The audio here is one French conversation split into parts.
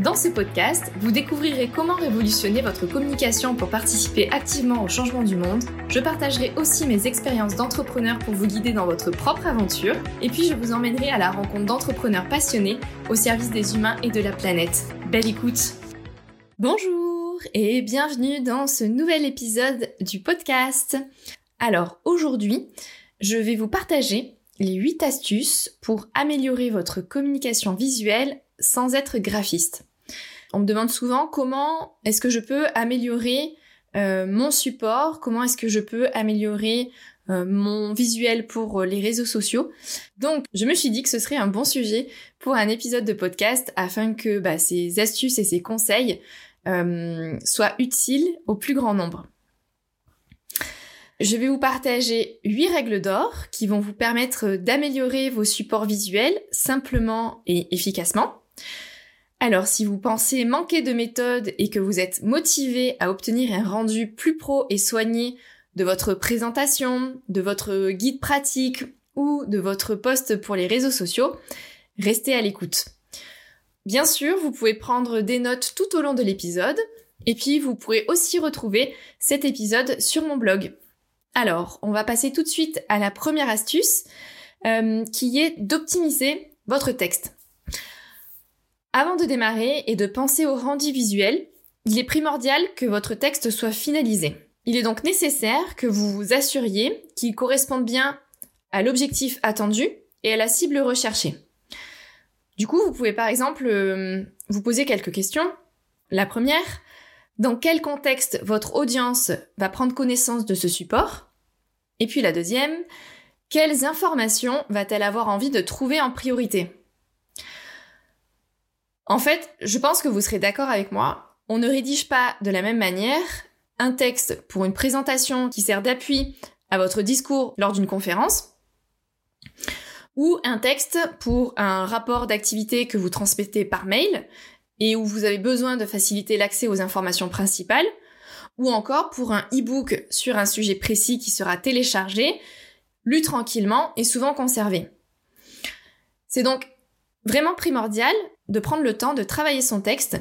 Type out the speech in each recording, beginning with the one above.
Dans ce podcast, vous découvrirez comment révolutionner votre communication pour participer activement au changement du monde. Je partagerai aussi mes expériences d'entrepreneur pour vous guider dans votre propre aventure. Et puis je vous emmènerai à la rencontre d'entrepreneurs passionnés au service des humains et de la planète. Belle écoute Bonjour et bienvenue dans ce nouvel épisode du podcast. Alors aujourd'hui, je vais vous partager les 8 astuces pour améliorer votre communication visuelle sans être graphiste. On me demande souvent comment est-ce que je peux améliorer euh, mon support, comment est-ce que je peux améliorer euh, mon visuel pour euh, les réseaux sociaux. Donc, je me suis dit que ce serait un bon sujet pour un épisode de podcast afin que bah, ces astuces et ces conseils soient utiles au plus grand nombre. Je vais vous partager 8 règles d'or qui vont vous permettre d'améliorer vos supports visuels simplement et efficacement. Alors, si vous pensez manquer de méthode et que vous êtes motivé à obtenir un rendu plus pro et soigné de votre présentation, de votre guide pratique ou de votre post pour les réseaux sociaux, restez à l'écoute. Bien sûr, vous pouvez prendre des notes tout au long de l'épisode, et puis vous pourrez aussi retrouver cet épisode sur mon blog. Alors, on va passer tout de suite à la première astuce, euh, qui est d'optimiser votre texte. Avant de démarrer et de penser au rendu visuel, il est primordial que votre texte soit finalisé. Il est donc nécessaire que vous vous assuriez qu'il corresponde bien à l'objectif attendu et à la cible recherchée. Du coup, vous pouvez par exemple euh, vous poser quelques questions. La première, dans quel contexte votre audience va prendre connaissance de ce support? Et puis la deuxième, quelles informations va-t-elle avoir envie de trouver en priorité? En fait, je pense que vous serez d'accord avec moi. On ne rédige pas de la même manière un texte pour une présentation qui sert d'appui à votre discours lors d'une conférence ou un texte pour un rapport d'activité que vous transmettez par mail et où vous avez besoin de faciliter l'accès aux informations principales ou encore pour un e-book sur un sujet précis qui sera téléchargé, lu tranquillement et souvent conservé. C'est donc vraiment primordial de prendre le temps de travailler son texte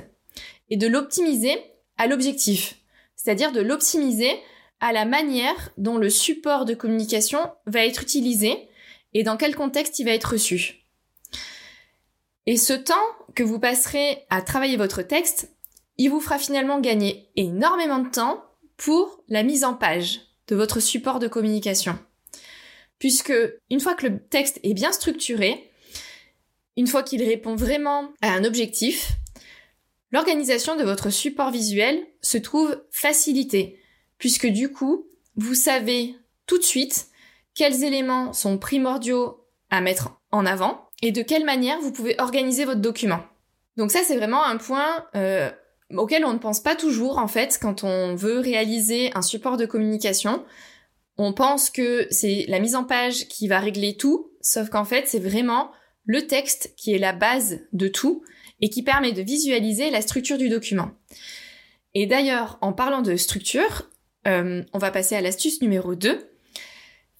et de l'optimiser à l'objectif, c'est-à-dire de l'optimiser à la manière dont le support de communication va être utilisé et dans quel contexte il va être reçu. Et ce temps que vous passerez à travailler votre texte, il vous fera finalement gagner énormément de temps pour la mise en page de votre support de communication. Puisque une fois que le texte est bien structuré, une fois qu'il répond vraiment à un objectif, l'organisation de votre support visuel se trouve facilitée, puisque du coup, vous savez tout de suite quels éléments sont primordiaux à mettre en avant et de quelle manière vous pouvez organiser votre document. Donc ça, c'est vraiment un point euh, auquel on ne pense pas toujours en fait quand on veut réaliser un support de communication. On pense que c'est la mise en page qui va régler tout, sauf qu'en fait, c'est vraiment le texte qui est la base de tout et qui permet de visualiser la structure du document. Et d'ailleurs, en parlant de structure, euh, on va passer à l'astuce numéro 2,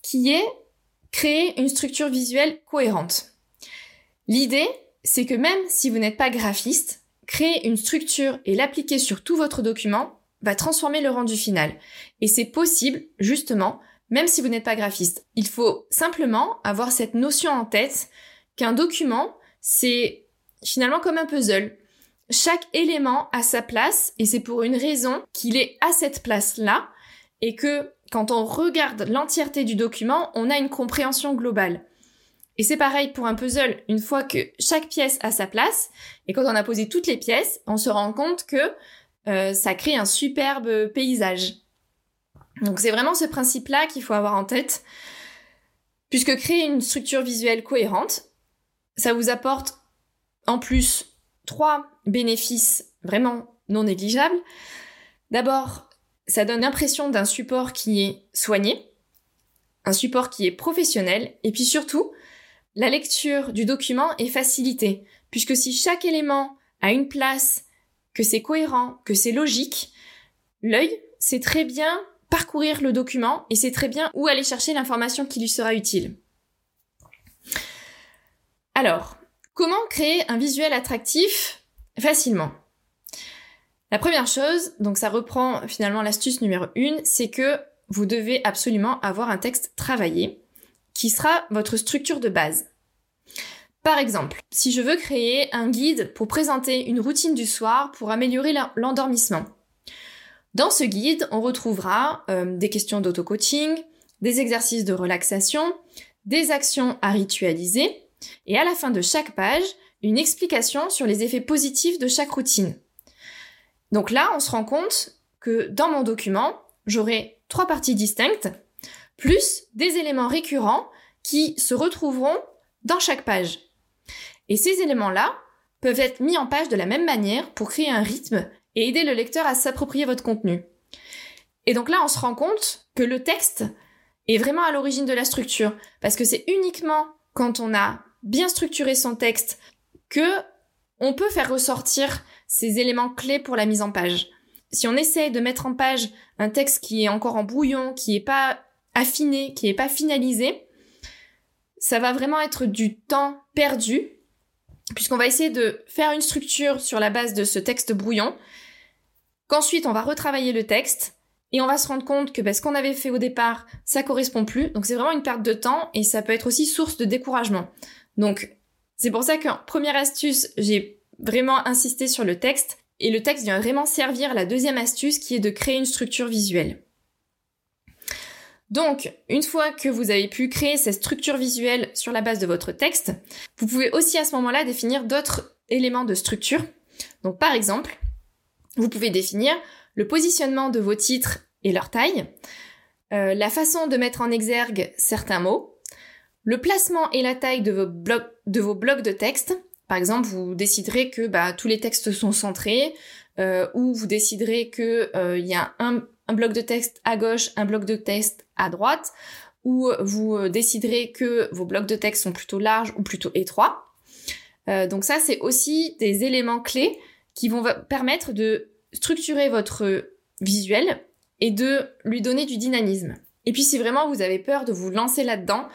qui est créer une structure visuelle cohérente. L'idée, c'est que même si vous n'êtes pas graphiste, créer une structure et l'appliquer sur tout votre document va transformer le rendu final. Et c'est possible, justement, même si vous n'êtes pas graphiste. Il faut simplement avoir cette notion en tête qu'un document, c'est finalement comme un puzzle. Chaque élément a sa place et c'est pour une raison qu'il est à cette place-là et que quand on regarde l'entièreté du document, on a une compréhension globale. Et c'est pareil pour un puzzle, une fois que chaque pièce a sa place, et quand on a posé toutes les pièces, on se rend compte que euh, ça crée un superbe paysage. Donc c'est vraiment ce principe-là qu'il faut avoir en tête, puisque créer une structure visuelle cohérente, ça vous apporte en plus trois bénéfices vraiment non négligeables. D'abord, ça donne l'impression d'un support qui est soigné, un support qui est professionnel, et puis surtout, la lecture du document est facilitée, puisque si chaque élément a une place, que c'est cohérent, que c'est logique, l'œil sait très bien parcourir le document et sait très bien où aller chercher l'information qui lui sera utile. Alors, comment créer un visuel attractif facilement? La première chose, donc ça reprend finalement l'astuce numéro 1, c'est que vous devez absolument avoir un texte travaillé qui sera votre structure de base. Par exemple, si je veux créer un guide pour présenter une routine du soir pour améliorer l'endormissement. Dans ce guide, on retrouvera euh, des questions d'auto-coaching, des exercices de relaxation, des actions à ritualiser, et à la fin de chaque page, une explication sur les effets positifs de chaque routine. Donc là, on se rend compte que dans mon document, j'aurai trois parties distinctes, plus des éléments récurrents qui se retrouveront dans chaque page. Et ces éléments-là peuvent être mis en page de la même manière pour créer un rythme et aider le lecteur à s'approprier votre contenu. Et donc là, on se rend compte que le texte est vraiment à l'origine de la structure, parce que c'est uniquement quand on a bien structuré son texte que on peut faire ressortir ces éléments clés pour la mise en page. Si on essaie de mettre en page un texte qui est encore en brouillon, qui n'est pas affiné, qui n'est pas finalisé, ça va vraiment être du temps perdu, puisqu'on va essayer de faire une structure sur la base de ce texte brouillon, qu'ensuite on va retravailler le texte, et on va se rendre compte que ben, ce qu'on avait fait au départ, ça correspond plus. Donc c'est vraiment une perte de temps et ça peut être aussi source de découragement. Donc c'est pour ça qu'en première astuce, j'ai vraiment insisté sur le texte et le texte vient vraiment servir la deuxième astuce qui est de créer une structure visuelle. Donc, une fois que vous avez pu créer cette structure visuelle sur la base de votre texte, vous pouvez aussi à ce moment-là définir d'autres éléments de structure. Donc, par exemple, vous pouvez définir le positionnement de vos titres et leur taille, euh, la façon de mettre en exergue certains mots, le placement et la taille de vos blocs de, texte. Par exemple, vous déciderez que bah, tous les textes sont centrés, euh, ou vous déciderez que euh, il y a un, un, bloc de texte à gauche, un bloc de texte à droite, ou vous déciderez que vos blocs de texte sont plutôt larges ou plutôt étroits. donc ça, c'est aussi des éléments clés qui vont permettre de structurer votre visuel et de lui donner du dynamisme. Et puis si vraiment vous avez peur de vous lancer là-dedans,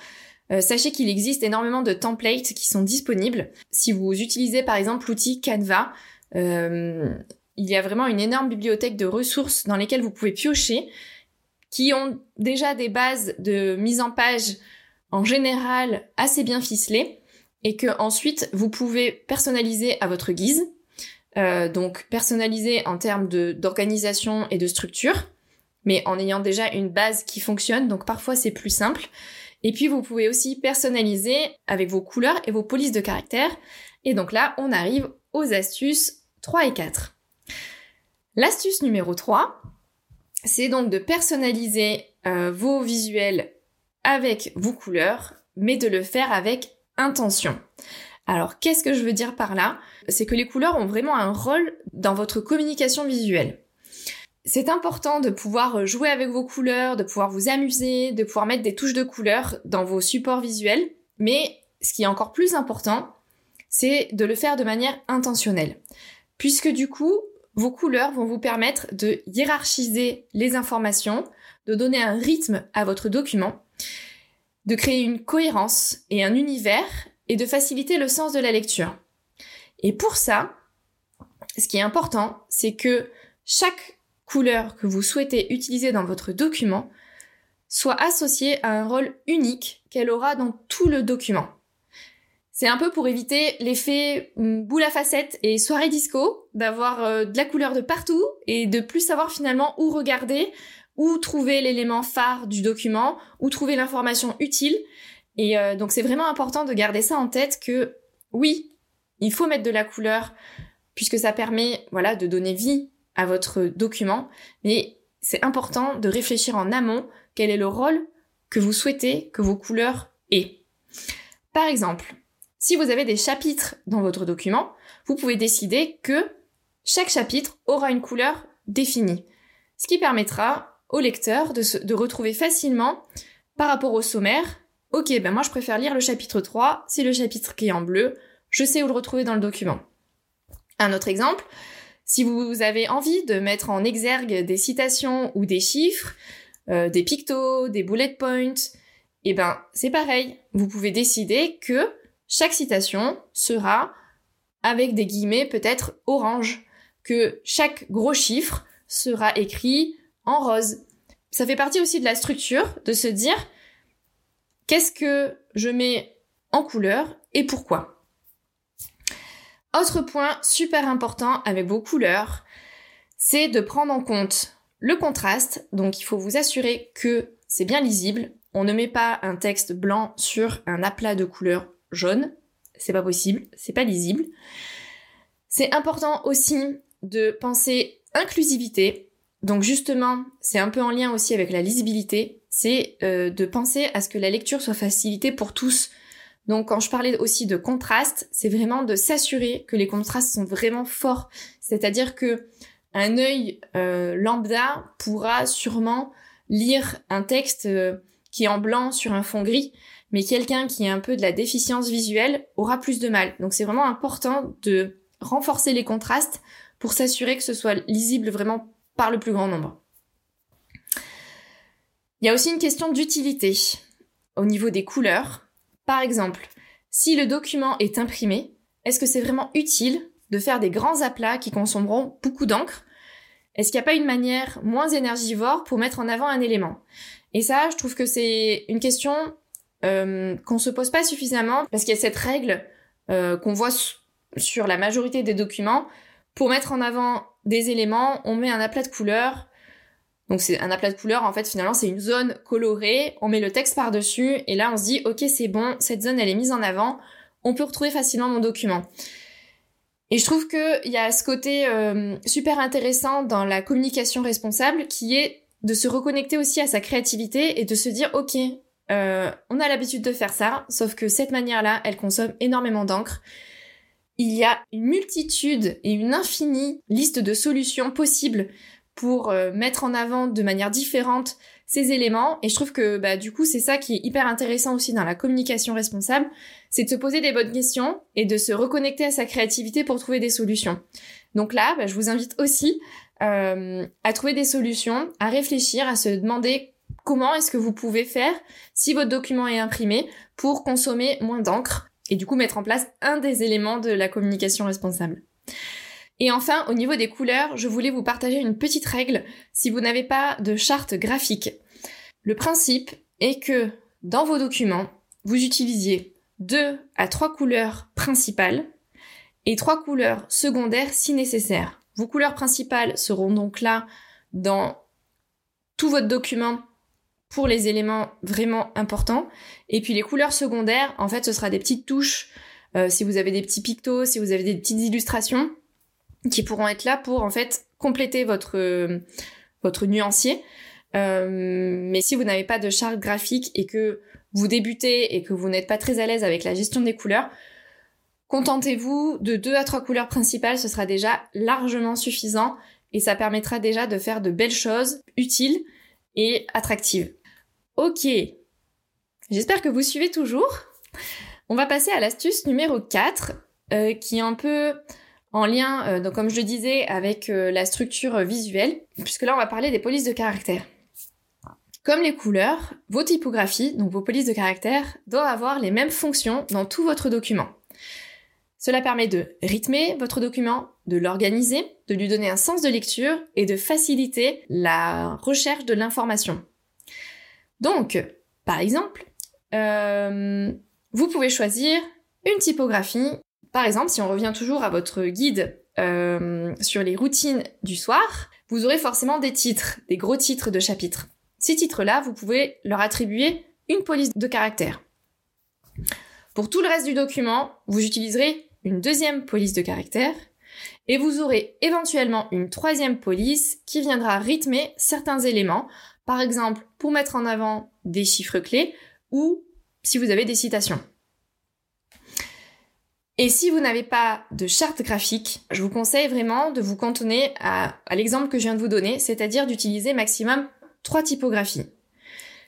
euh, sachez qu'il existe énormément de templates qui sont disponibles. Si vous utilisez par exemple l'outil Canva, euh, il y a vraiment une énorme bibliothèque de ressources dans lesquelles vous pouvez piocher, qui ont déjà des bases de mise en page en général assez bien ficelées, et que ensuite vous pouvez personnaliser à votre guise. Euh, donc personnaliser en termes d'organisation et de structure, mais en ayant déjà une base qui fonctionne, donc parfois c'est plus simple. Et puis vous pouvez aussi personnaliser avec vos couleurs et vos polices de caractère. Et donc là, on arrive aux astuces 3 et 4. L'astuce numéro 3, c'est donc de personnaliser euh, vos visuels avec vos couleurs, mais de le faire avec intention. Alors, qu'est-ce que je veux dire par là? C'est que les couleurs ont vraiment un rôle dans votre communication visuelle. C'est important de pouvoir jouer avec vos couleurs, de pouvoir vous amuser, de pouvoir mettre des touches de couleurs dans vos supports visuels, mais ce qui est encore plus important, c'est de le faire de manière intentionnelle. Puisque du coup, vos couleurs vont vous permettre de hiérarchiser les informations, de donner un rythme à votre document, de créer une cohérence et un univers et de faciliter le sens de la lecture. Et pour ça, ce qui est important, c'est que chaque que vous souhaitez utiliser dans votre document soit associée à un rôle unique qu'elle aura dans tout le document. C'est un peu pour éviter l'effet hum, boule à facettes et soirée disco, d'avoir euh, de la couleur de partout et de plus savoir finalement où regarder, où trouver l'élément phare du document, où trouver l'information utile. Et euh, donc c'est vraiment important de garder ça en tête que oui, il faut mettre de la couleur puisque ça permet voilà de donner vie à votre document, mais c'est important de réfléchir en amont quel est le rôle que vous souhaitez que vos couleurs aient. Par exemple, si vous avez des chapitres dans votre document, vous pouvez décider que chaque chapitre aura une couleur définie. ce qui permettra au lecteur de, de retrouver facilement par rapport au sommaire, ok, ben moi je préfère lire le chapitre 3, c'est le chapitre qui est en bleu, je sais où le retrouver dans le document. Un autre exemple, si vous avez envie de mettre en exergue des citations ou des chiffres, euh, des pictos, des bullet points, eh ben c'est pareil. Vous pouvez décider que chaque citation sera avec des guillemets peut-être orange, que chaque gros chiffre sera écrit en rose. Ça fait partie aussi de la structure de se dire qu'est-ce que je mets en couleur et pourquoi? Autre point super important avec vos couleurs, c'est de prendre en compte le contraste. Donc il faut vous assurer que c'est bien lisible. On ne met pas un texte blanc sur un aplat de couleur jaune. C'est pas possible, c'est pas lisible. C'est important aussi de penser inclusivité. Donc justement, c'est un peu en lien aussi avec la lisibilité. C'est euh, de penser à ce que la lecture soit facilitée pour tous. Donc quand je parlais aussi de contraste, c'est vraiment de s'assurer que les contrastes sont vraiment forts. C'est-à-dire que un œil euh, lambda pourra sûrement lire un texte euh, qui est en blanc sur un fond gris, mais quelqu'un qui a un peu de la déficience visuelle aura plus de mal. Donc c'est vraiment important de renforcer les contrastes pour s'assurer que ce soit lisible vraiment par le plus grand nombre. Il y a aussi une question d'utilité au niveau des couleurs. Par exemple, si le document est imprimé, est-ce que c'est vraiment utile de faire des grands aplats qui consommeront beaucoup d'encre? Est-ce qu'il n'y a pas une manière moins énergivore pour mettre en avant un élément? Et ça, je trouve que c'est une question euh, qu'on se pose pas suffisamment parce qu'il y a cette règle euh, qu'on voit sur la majorité des documents. Pour mettre en avant des éléments, on met un aplat de couleurs. Donc c'est un aplat de couleurs, en fait, finalement, c'est une zone colorée. On met le texte par-dessus et là, on se dit, ok, c'est bon, cette zone, elle est mise en avant. On peut retrouver facilement mon document. Et je trouve qu'il y a ce côté euh, super intéressant dans la communication responsable qui est de se reconnecter aussi à sa créativité et de se dire ok, euh, on a l'habitude de faire ça, sauf que cette manière-là, elle consomme énormément d'encre. Il y a une multitude et une infinie liste de solutions possibles pour euh, mettre en avant de manière différente ces éléments. Et je trouve que bah, du coup, c'est ça qui est hyper intéressant aussi dans la communication responsable, c'est de se poser des bonnes questions et de se reconnecter à sa créativité pour trouver des solutions. Donc là, bah, je vous invite aussi euh, à trouver des solutions, à réfléchir, à se demander comment est-ce que vous pouvez faire si votre document est imprimé pour consommer moins d'encre et du coup mettre en place un des éléments de la communication responsable. Et enfin, au niveau des couleurs, je voulais vous partager une petite règle si vous n'avez pas de charte graphique. Le principe est que dans vos documents, vous utilisiez deux à trois couleurs principales et trois couleurs secondaires si nécessaire. Vos couleurs principales seront donc là dans tout votre document pour les éléments vraiment importants. Et puis les couleurs secondaires, en fait, ce sera des petites touches. Euh, si vous avez des petits pictos, si vous avez des petites illustrations, qui pourront être là pour en fait compléter votre votre nuancier. Euh, mais si vous n'avez pas de charte graphique et que vous débutez et que vous n'êtes pas très à l'aise avec la gestion des couleurs, contentez-vous de deux à trois couleurs principales, ce sera déjà largement suffisant et ça permettra déjà de faire de belles choses utiles et attractives. Ok, j'espère que vous suivez toujours. On va passer à l'astuce numéro 4 euh, qui est un peu en lien, euh, donc comme je le disais, avec euh, la structure visuelle, puisque là on va parler des polices de caractère. Comme les couleurs, vos typographies, donc vos polices de caractère, doivent avoir les mêmes fonctions dans tout votre document. Cela permet de rythmer votre document, de l'organiser, de lui donner un sens de lecture et de faciliter la recherche de l'information. Donc, par exemple, euh, vous pouvez choisir une typographie par exemple, si on revient toujours à votre guide euh, sur les routines du soir, vous aurez forcément des titres, des gros titres de chapitres. Ces titres-là, vous pouvez leur attribuer une police de caractère. Pour tout le reste du document, vous utiliserez une deuxième police de caractère et vous aurez éventuellement une troisième police qui viendra rythmer certains éléments, par exemple pour mettre en avant des chiffres clés ou si vous avez des citations. Et si vous n'avez pas de charte graphique, je vous conseille vraiment de vous cantonner à, l'exemple que je viens de vous donner, c'est-à-dire d'utiliser maximum trois typographies.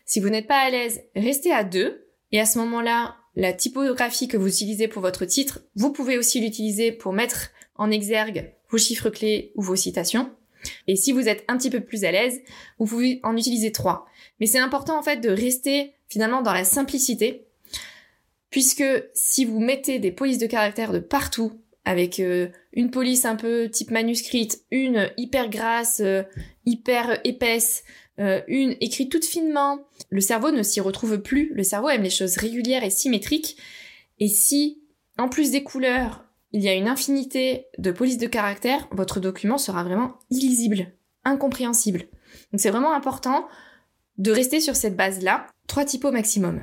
Si vous n'êtes pas à l'aise, restez à deux, et à ce moment-là, la typographie que vous utilisez pour votre titre, vous pouvez aussi l'utiliser pour mettre en exergue vos chiffres clés ou vos citations. Et si vous êtes un petit peu plus à l'aise, vous pouvez en utiliser trois. Mais c'est important en fait de rester finalement dans la simplicité, puisque si vous mettez des polices de caractère de partout, avec euh, une police un peu type manuscrite, une hyper grasse, euh, hyper épaisse, euh, une écrite toute finement, le cerveau ne s'y retrouve plus. Le cerveau aime les choses régulières et symétriques. Et si, en plus des couleurs, il y a une infinité de polices de caractère, votre document sera vraiment illisible, incompréhensible. Donc c'est vraiment important de rester sur cette base-là, trois typos maximum.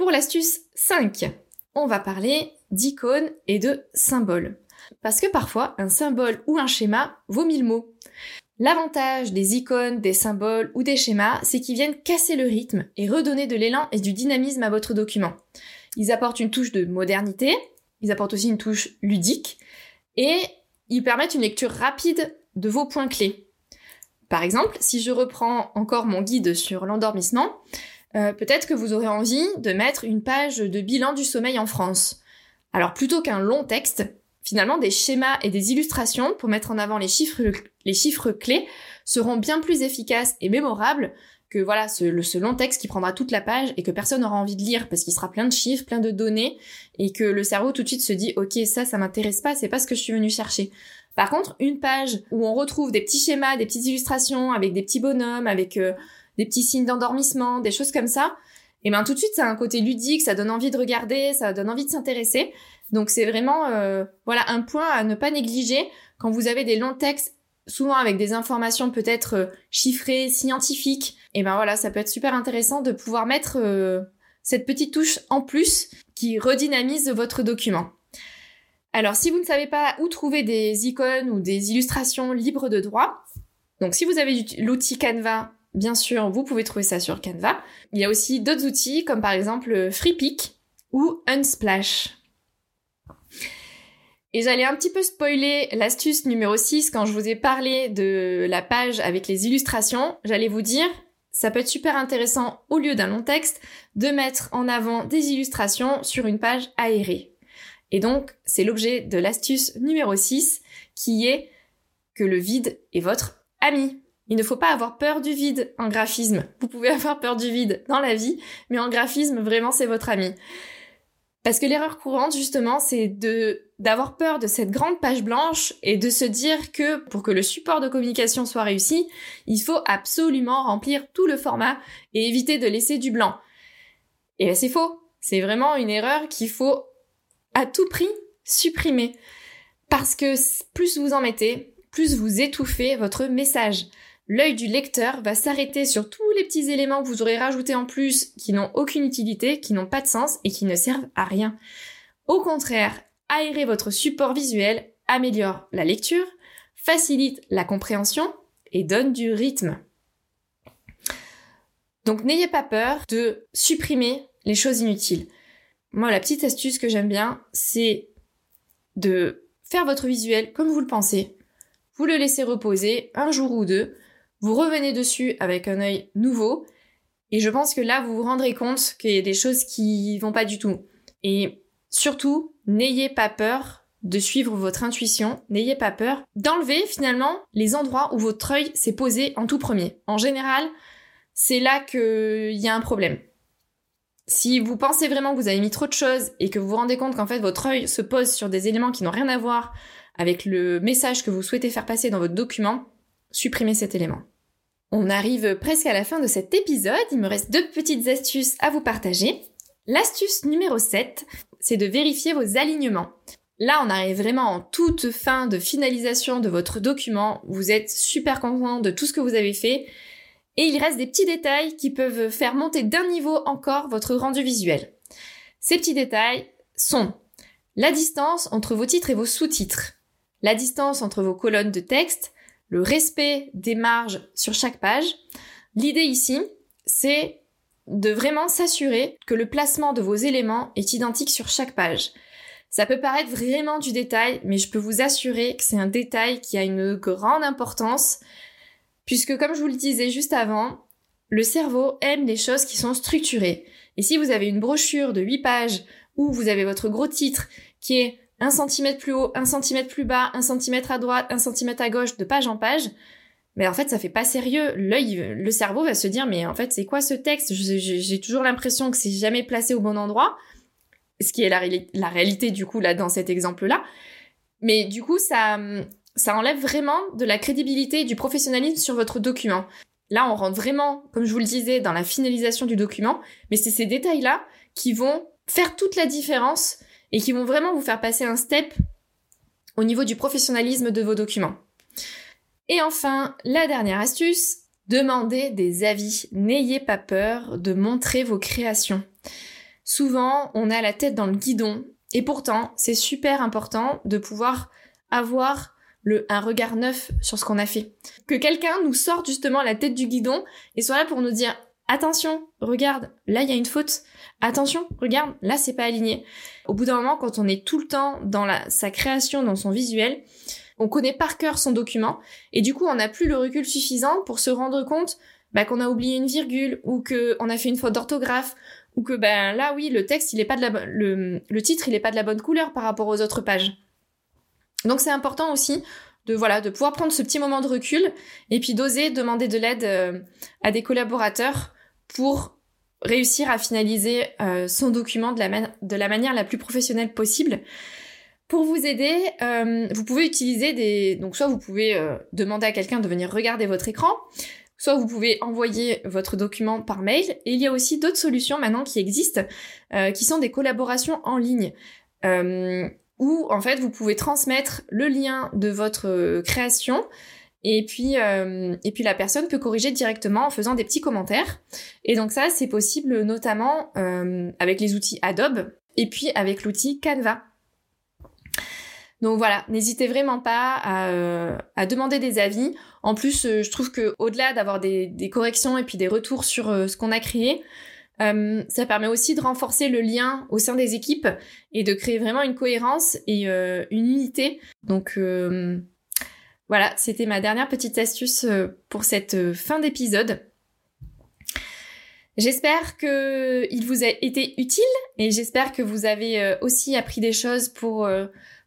Pour l'astuce 5, on va parler d'icônes et de symboles. Parce que parfois, un symbole ou un schéma vaut mille mots. L'avantage des icônes, des symboles ou des schémas, c'est qu'ils viennent casser le rythme et redonner de l'élan et du dynamisme à votre document. Ils apportent une touche de modernité, ils apportent aussi une touche ludique, et ils permettent une lecture rapide de vos points clés. Par exemple, si je reprends encore mon guide sur l'endormissement, euh, peut-être que vous aurez envie de mettre une page de bilan du sommeil en France. Alors plutôt qu'un long texte, finalement des schémas et des illustrations pour mettre en avant les chiffres, les chiffres clés seront bien plus efficaces et mémorables que voilà ce, long texte qui prendra toute la page et que personne n'aura envie de lire parce qu'il sera plein de chiffres, plein de données et que le cerveau tout de suite se dit ok ça ça m'intéresse pas, c'est pas ce que je suis venu chercher. Par contre, une page où on retrouve des petits schémas, des petites illustrations avec des petits bonhommes, avec euh, des petits signes d'endormissement, des choses comme ça, et ben tout de suite ça a un côté ludique, ça donne envie de regarder, ça donne envie de s'intéresser. Donc c'est vraiment euh, voilà un point à ne pas négliger quand vous avez des longs textes souvent avec des informations peut-être euh, chiffrées, scientifiques, et ben voilà, ça peut être super intéressant de pouvoir mettre euh, cette petite touche en plus qui redynamise votre document. Alors si vous ne savez pas où trouver des icônes ou des illustrations libres de droit, donc si vous avez l'outil Canva, bien sûr, vous pouvez trouver ça sur Canva. Il y a aussi d'autres outils comme par exemple FreePic ou Unsplash. Et j'allais un petit peu spoiler l'astuce numéro 6 quand je vous ai parlé de la page avec les illustrations. J'allais vous dire, ça peut être super intéressant au lieu d'un long texte de mettre en avant des illustrations sur une page aérée. Et donc, c'est l'objet de l'astuce numéro 6 qui est que le vide est votre ami. Il ne faut pas avoir peur du vide en graphisme. Vous pouvez avoir peur du vide dans la vie, mais en graphisme, vraiment, c'est votre ami. Parce que l'erreur courante, justement, c'est d'avoir peur de cette grande page blanche et de se dire que pour que le support de communication soit réussi, il faut absolument remplir tout le format et éviter de laisser du blanc. Et ben, c'est faux. C'est vraiment une erreur qu'il faut à tout prix supprimer. Parce que plus vous en mettez, plus vous étouffez votre message l'œil du lecteur va s'arrêter sur tous les petits éléments que vous aurez rajoutés en plus qui n'ont aucune utilité, qui n'ont pas de sens et qui ne servent à rien. Au contraire, aérer votre support visuel améliore la lecture, facilite la compréhension et donne du rythme. Donc n'ayez pas peur de supprimer les choses inutiles. Moi, la petite astuce que j'aime bien, c'est de faire votre visuel comme vous le pensez. Vous le laissez reposer un jour ou deux, vous revenez dessus avec un œil nouveau, et je pense que là, vous vous rendrez compte qu'il y a des choses qui vont pas du tout. Et surtout, n'ayez pas peur de suivre votre intuition, n'ayez pas peur d'enlever finalement les endroits où votre œil s'est posé en tout premier. En général, c'est là qu'il y a un problème. Si vous pensez vraiment que vous avez mis trop de choses et que vous vous rendez compte qu'en fait votre œil se pose sur des éléments qui n'ont rien à voir avec le message que vous souhaitez faire passer dans votre document, supprimez cet élément. On arrive presque à la fin de cet épisode, il me reste deux petites astuces à vous partager. L'astuce numéro 7, c'est de vérifier vos alignements. Là, on arrive vraiment en toute fin de finalisation de votre document. Vous êtes super content de tout ce que vous avez fait. Et il reste des petits détails qui peuvent faire monter d'un niveau encore votre rendu visuel. Ces petits détails sont la distance entre vos titres et vos sous-titres, la distance entre vos colonnes de texte, le respect des marges sur chaque page. L'idée ici, c'est de vraiment s'assurer que le placement de vos éléments est identique sur chaque page. Ça peut paraître vraiment du détail, mais je peux vous assurer que c'est un détail qui a une grande importance, puisque comme je vous le disais juste avant, le cerveau aime les choses qui sont structurées. Et si vous avez une brochure de 8 pages où vous avez votre gros titre qui est 1 cm plus haut, 1 cm plus bas, 1 cm à droite, 1 cm à gauche, de page en page, mais en fait ça fait pas sérieux. L'œil, le cerveau va se dire mais en fait c'est quoi ce texte? J'ai toujours l'impression que c'est jamais placé au bon endroit, ce qui est la, la réalité du coup là dans cet exemple-là. Mais du coup ça, ça enlève vraiment de la crédibilité et du professionnalisme sur votre document. Là, on rentre vraiment, comme je vous le disais, dans la finalisation du document, mais c'est ces détails-là qui vont faire toute la différence et qui vont vraiment vous faire passer un step au niveau du professionnalisme de vos documents. Et enfin, la dernière astuce, demandez des avis. N'ayez pas peur de montrer vos créations. Souvent, on a la tête dans le guidon et pourtant, c'est super important de pouvoir avoir un regard neuf sur ce qu'on a fait. Que quelqu'un nous sorte justement la tête du guidon et soit là pour nous dire attention, regarde, là il y a une faute. Attention, regarde, là c'est pas aligné. Au bout d'un moment, quand on est tout le temps dans sa création, dans son visuel, on connaît par cœur son document et du coup on n'a plus le recul suffisant pour se rendre compte bah, qu'on a oublié une virgule ou qu'on a fait une faute d'orthographe ou que ben là oui le texte il est pas de la le, le titre il est pas de la bonne couleur par rapport aux autres pages. Donc c'est important aussi de pouvoir prendre ce petit moment de recul et puis d'oser demander de l'aide euh, à des collaborateurs pour réussir à finaliser euh, son document de la, manière la plus professionnelle possible. Pour vous aider, euh, vous pouvez utiliser des donc soit vous pouvez demander à quelqu'un de venir regarder votre écran, soit vous pouvez envoyer votre document par mail. Et il y a aussi d'autres solutions maintenant qui existent, qui sont des collaborations en ligne où en fait vous pouvez transmettre le lien de votre euh, création et puis euh, et puis la personne peut corriger directement en faisant des petits commentaires. Et donc ça c'est possible notamment euh, avec les outils Adobe et puis avec l'outil Canva. Donc voilà, n'hésitez vraiment pas à, à, demander des avis. En plus, je trouve que au-delà d'avoir des, corrections et puis des retours sur ce qu'on a créé, euh, ça permet aussi de renforcer le lien au sein des équipes et de créer vraiment une cohérence et euh, une unité. Donc euh, voilà, c'était ma dernière petite astuce pour cette fin d'épisode. J'espère que il vous a été utile et j'espère que vous avez aussi appris des choses pour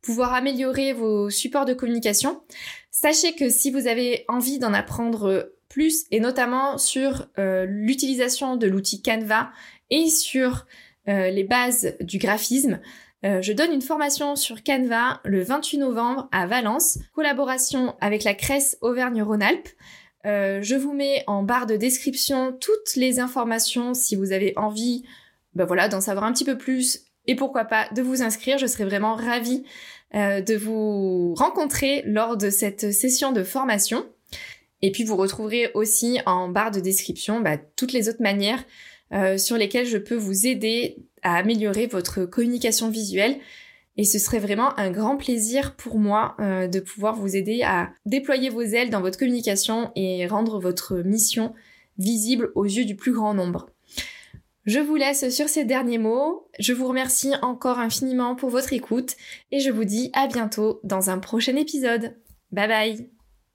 pouvoir améliorer vos supports de communication. Sachez que si vous avez envie d'en apprendre plus et notamment sur euh, l'utilisation de l'outil Canva et sur euh, les bases du graphisme. Euh, je donne une formation sur Canva le 28 novembre à Valence, collaboration avec la Cresse Auvergne-Rhône-Alpes. je vous mets en barre de description toutes les informations si vous avez envie ben voilà, d'en savoir un petit peu plus et pourquoi pas de vous inscrire. Je serais vraiment ravie de vous rencontrer lors de cette session de formation. Et puis vous retrouverez aussi en barre de description bah, toutes les autres manières euh, sur lesquelles je peux vous aider à améliorer votre communication visuelle. Et ce serait vraiment un grand plaisir pour moi euh, de pouvoir vous aider à déployer vos ailes dans votre communication et rendre votre mission visible aux yeux du plus grand nombre. Je vous laisse sur ces derniers mots. Je vous remercie encore infiniment pour votre écoute et je vous dis à bientôt dans un prochain épisode. Bye bye